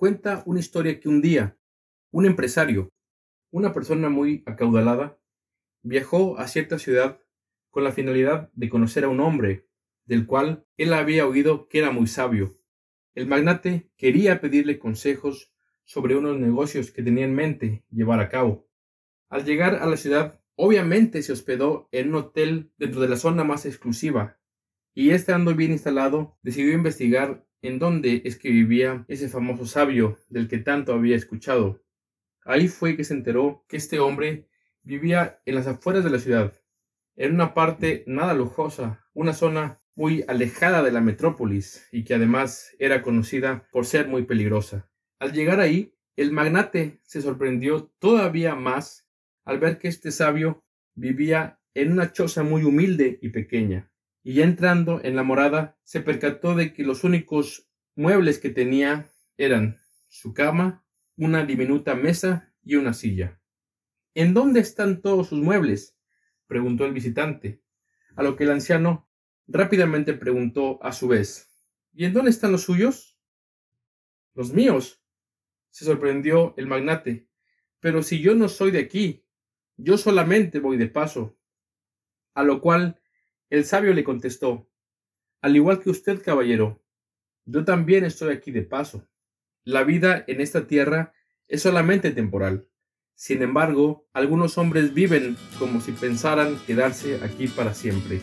cuenta una historia que un día un empresario, una persona muy acaudalada, viajó a cierta ciudad con la finalidad de conocer a un hombre, del cual él había oído que era muy sabio. El magnate quería pedirle consejos sobre unos negocios que tenía en mente llevar a cabo. Al llegar a la ciudad, obviamente se hospedó en un hotel dentro de la zona más exclusiva, y estando bien instalado, decidió investigar en dónde es que vivía ese famoso sabio del que tanto había escuchado. Ahí fue que se enteró que este hombre vivía en las afueras de la ciudad, en una parte nada lujosa, una zona muy alejada de la metrópolis y que además era conocida por ser muy peligrosa. Al llegar ahí, el magnate se sorprendió todavía más al ver que este sabio vivía en una choza muy humilde y pequeña, y entrando en la morada se percató de que los únicos muebles que tenía eran su cama, una diminuta mesa y una silla. ¿En dónde están todos sus muebles? preguntó el visitante, a lo que el anciano rápidamente preguntó a su vez ¿Y en dónde están los suyos? Los míos. se sorprendió el magnate. Pero si yo no soy de aquí, yo solamente voy de paso. A lo cual el sabio le contestó Al igual que usted, caballero, yo también estoy aquí de paso. La vida en esta tierra es solamente temporal. Sin embargo, algunos hombres viven como si pensaran quedarse aquí para siempre.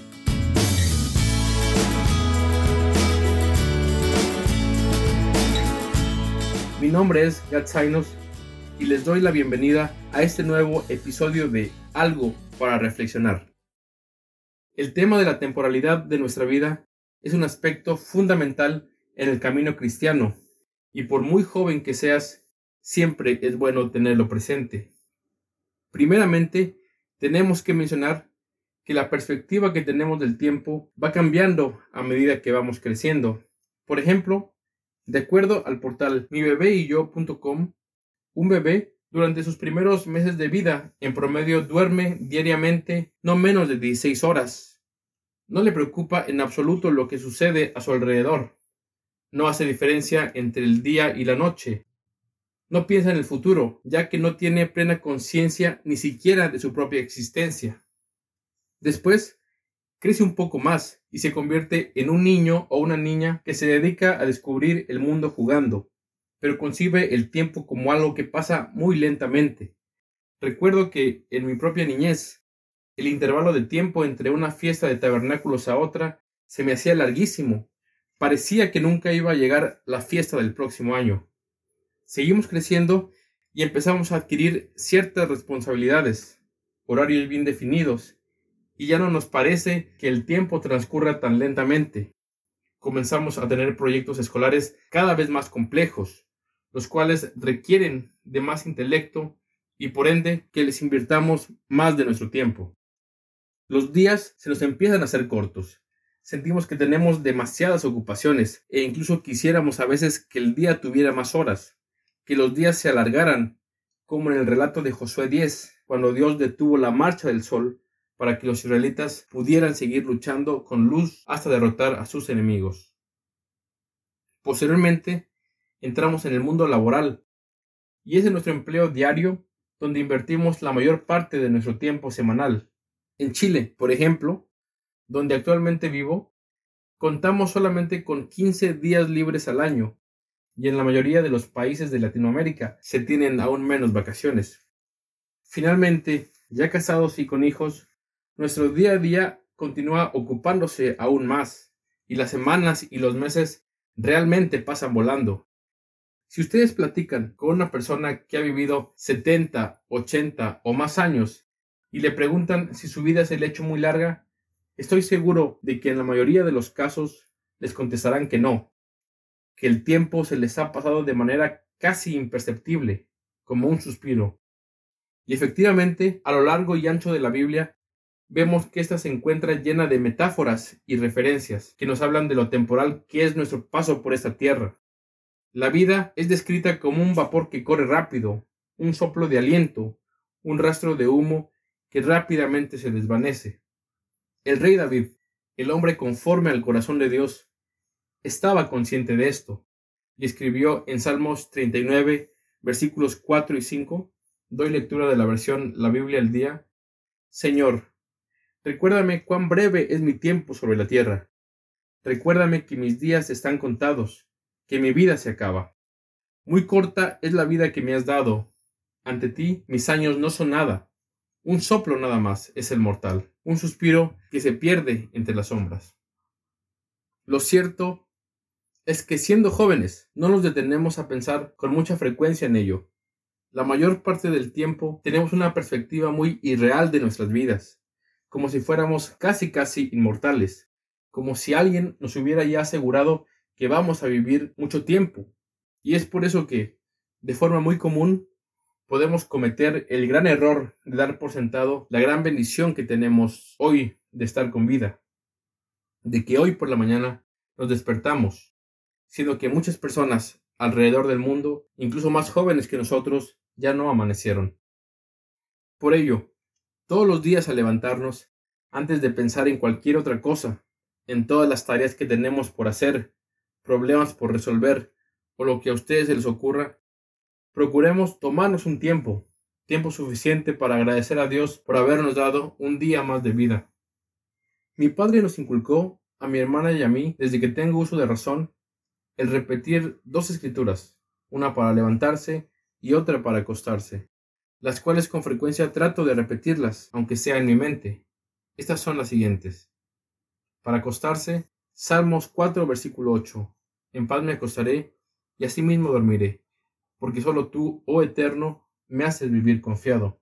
Mi nombre es Gatsainos y les doy la bienvenida a este nuevo episodio de Algo para Reflexionar. El tema de la temporalidad de nuestra vida es un aspecto fundamental en el camino cristiano y por muy joven que seas, siempre es bueno tenerlo presente. Primeramente, tenemos que mencionar que la perspectiva que tenemos del tiempo va cambiando a medida que vamos creciendo. Por ejemplo, de acuerdo al portal mibebeyyo.com, un bebé durante sus primeros meses de vida en promedio duerme diariamente no menos de 16 horas. No le preocupa en absoluto lo que sucede a su alrededor no hace diferencia entre el día y la noche. No piensa en el futuro, ya que no tiene plena conciencia ni siquiera de su propia existencia. Después, crece un poco más y se convierte en un niño o una niña que se dedica a descubrir el mundo jugando, pero concibe el tiempo como algo que pasa muy lentamente. Recuerdo que en mi propia niñez, el intervalo de tiempo entre una fiesta de tabernáculos a otra se me hacía larguísimo, Parecía que nunca iba a llegar la fiesta del próximo año. Seguimos creciendo y empezamos a adquirir ciertas responsabilidades, horarios bien definidos, y ya no nos parece que el tiempo transcurra tan lentamente. Comenzamos a tener proyectos escolares cada vez más complejos, los cuales requieren de más intelecto y por ende que les invirtamos más de nuestro tiempo. Los días se nos empiezan a hacer cortos sentimos que tenemos demasiadas ocupaciones e incluso quisiéramos a veces que el día tuviera más horas, que los días se alargaran, como en el relato de Josué 10, cuando Dios detuvo la marcha del sol para que los israelitas pudieran seguir luchando con luz hasta derrotar a sus enemigos. Posteriormente, entramos en el mundo laboral, y es en nuestro empleo diario donde invertimos la mayor parte de nuestro tiempo semanal. En Chile, por ejemplo, donde actualmente vivo, contamos solamente con 15 días libres al año, y en la mayoría de los países de Latinoamérica se tienen aún menos vacaciones. Finalmente, ya casados y con hijos, nuestro día a día continúa ocupándose aún más, y las semanas y los meses realmente pasan volando. Si ustedes platican con una persona que ha vivido 70, 80 o más años y le preguntan si su vida se le ha hecho muy larga, Estoy seguro de que en la mayoría de los casos les contestarán que no, que el tiempo se les ha pasado de manera casi imperceptible, como un suspiro. Y efectivamente, a lo largo y ancho de la Biblia, vemos que ésta se encuentra llena de metáforas y referencias que nos hablan de lo temporal que es nuestro paso por esta tierra. La vida es descrita como un vapor que corre rápido, un soplo de aliento, un rastro de humo que rápidamente se desvanece. El rey David, el hombre conforme al corazón de Dios, estaba consciente de esto. y escribió en Salmos 39, versículos 4 y 5, doy lectura de la versión La Biblia al día. Señor, recuérdame cuán breve es mi tiempo sobre la tierra. Recuérdame que mis días están contados, que mi vida se acaba. Muy corta es la vida que me has dado. Ante ti mis años no son nada. Un soplo nada más es el mortal, un suspiro que se pierde entre las sombras. Lo cierto es que siendo jóvenes no nos detenemos a pensar con mucha frecuencia en ello. La mayor parte del tiempo tenemos una perspectiva muy irreal de nuestras vidas, como si fuéramos casi casi inmortales, como si alguien nos hubiera ya asegurado que vamos a vivir mucho tiempo. Y es por eso que, de forma muy común, podemos cometer el gran error de dar por sentado la gran bendición que tenemos hoy de estar con vida, de que hoy por la mañana nos despertamos sino que muchas personas alrededor del mundo, incluso más jóvenes que nosotros, ya no amanecieron. Por ello, todos los días al levantarnos, antes de pensar en cualquier otra cosa, en todas las tareas que tenemos por hacer, problemas por resolver o lo que a ustedes se les ocurra, procuremos tomarnos un tiempo, tiempo suficiente para agradecer a Dios por habernos dado un día más de vida. Mi padre nos inculcó, a mi hermana y a mí, desde que tengo uso de razón, el repetir dos escrituras, una para levantarse y otra para acostarse, las cuales con frecuencia trato de repetirlas, aunque sea en mi mente. Estas son las siguientes. Para acostarse, Salmos 4, versículo 8. En paz me acostaré y asimismo dormiré, porque solo tú, oh Eterno, me haces vivir confiado.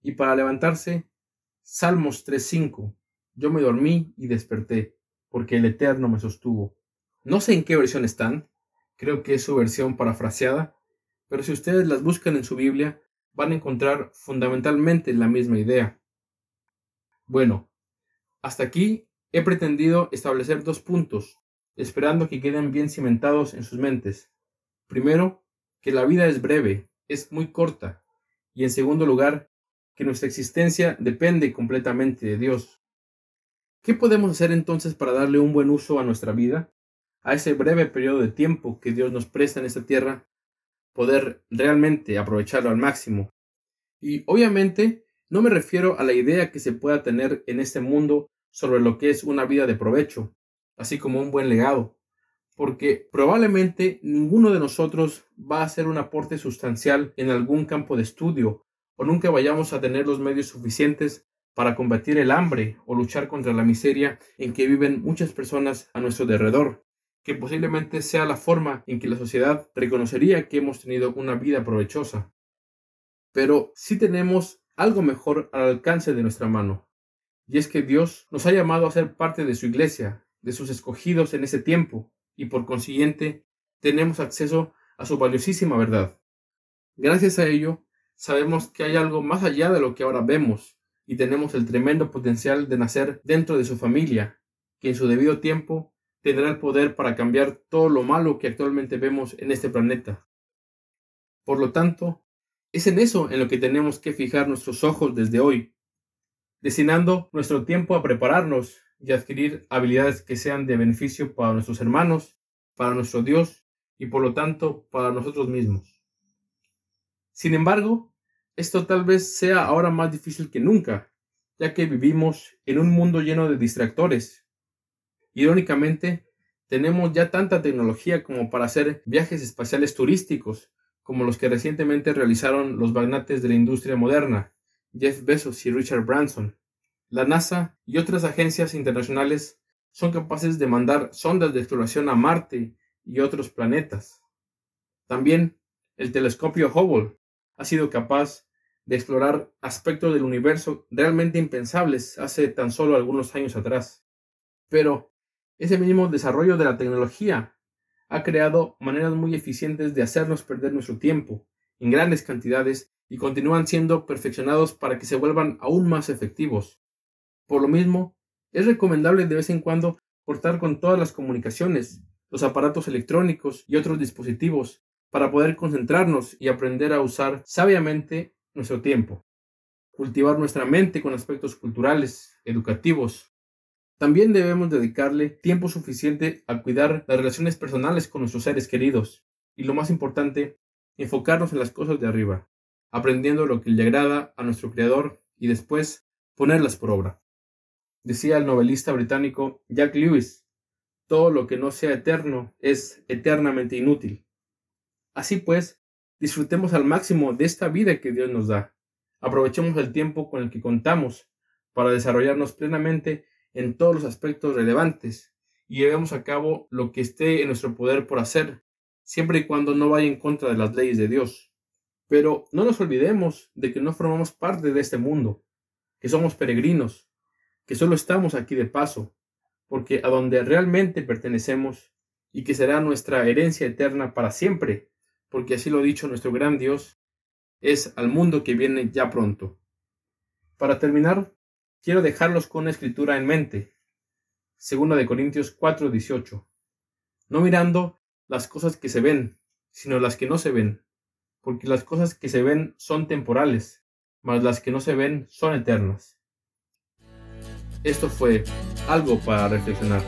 Y para levantarse, Salmos 5. Yo me dormí y desperté, porque el Eterno me sostuvo. No sé en qué versión están, creo que es su versión parafraseada, pero si ustedes las buscan en su Biblia, van a encontrar fundamentalmente la misma idea. Bueno, hasta aquí he pretendido establecer dos puntos, esperando que queden bien cimentados en sus mentes. Primero, que la vida es breve, es muy corta, y en segundo lugar, que nuestra existencia depende completamente de Dios. ¿Qué podemos hacer entonces para darle un buen uso a nuestra vida? a ese breve periodo de tiempo que Dios nos presta en esta tierra, poder realmente aprovecharlo al máximo. Y obviamente no me refiero a la idea que se pueda tener en este mundo sobre lo que es una vida de provecho, así como un buen legado, porque probablemente ninguno de nosotros va a hacer un aporte sustancial en algún campo de estudio, o nunca vayamos a tener los medios suficientes para combatir el hambre o luchar contra la miseria en que viven muchas personas a nuestro alrededor que posiblemente sea la forma en que la sociedad reconocería que hemos tenido una vida provechosa. Pero sí tenemos algo mejor al alcance de nuestra mano, y es que Dios nos ha llamado a ser parte de su iglesia, de sus escogidos en ese tiempo, y por consiguiente tenemos acceso a su valiosísima verdad. Gracias a ello, sabemos que hay algo más allá de lo que ahora vemos, y tenemos el tremendo potencial de nacer dentro de su familia, que en su debido tiempo tendrá el poder para cambiar todo lo malo que actualmente vemos en este planeta. Por lo tanto, es en eso en lo que tenemos que fijar nuestros ojos desde hoy, destinando nuestro tiempo a prepararnos y adquirir habilidades que sean de beneficio para nuestros hermanos, para nuestro Dios y por lo tanto para nosotros mismos. Sin embargo, esto tal vez sea ahora más difícil que nunca, ya que vivimos en un mundo lleno de distractores Irónicamente, tenemos ya tanta tecnología como para hacer viajes espaciales turísticos, como los que recientemente realizaron los magnates de la industria moderna, Jeff Bezos y Richard Branson. La NASA y otras agencias internacionales son capaces de mandar sondas de exploración a Marte y otros planetas. También el telescopio Hubble ha sido capaz de explorar aspectos del universo realmente impensables hace tan solo algunos años atrás. Pero ese mismo desarrollo de la tecnología ha creado maneras muy eficientes de hacernos perder nuestro tiempo en grandes cantidades y continúan siendo perfeccionados para que se vuelvan aún más efectivos. Por lo mismo, es recomendable de vez en cuando cortar con todas las comunicaciones, los aparatos electrónicos y otros dispositivos para poder concentrarnos y aprender a usar sabiamente nuestro tiempo. Cultivar nuestra mente con aspectos culturales, educativos, También debemos dedicarle tiempo suficiente a cuidar las relaciones personales con nuestros seres queridos. Y lo más importante, enfocarnos en las cosas de arriba, aprendiendo lo que le agrada a nuestro Creador y después ponerlas por obra. Decía el novelista británico Jack Lewis, todo lo que no sea eterno es eternamente inútil. Así pues, disfrutemos al máximo de esta vida que Dios nos da. Aprovechemos el tiempo con el que contamos para desarrollarnos plenamente en todos los aspectos relevantes y llevemos a cabo lo que esté en nuestro poder por hacer, siempre y cuando no vaya en contra de las leyes de Dios. Pero no nos olvidemos de que no formamos parte de este mundo, que somos peregrinos, que solo estamos aquí de paso, porque a donde realmente pertenecemos y que será nuestra herencia eterna para siempre, porque así lo ha dicho nuestro gran Dios, es al mundo que viene ya pronto. Para terminar, quiero dejarlos con una escritura en mente. Segunda de Corintios 4:18. No mirando las cosas que se ven, sino las que no se ven, porque las cosas que se ven son temporales, mas las que no se ven son eternas. Esto fue algo para reflexionar.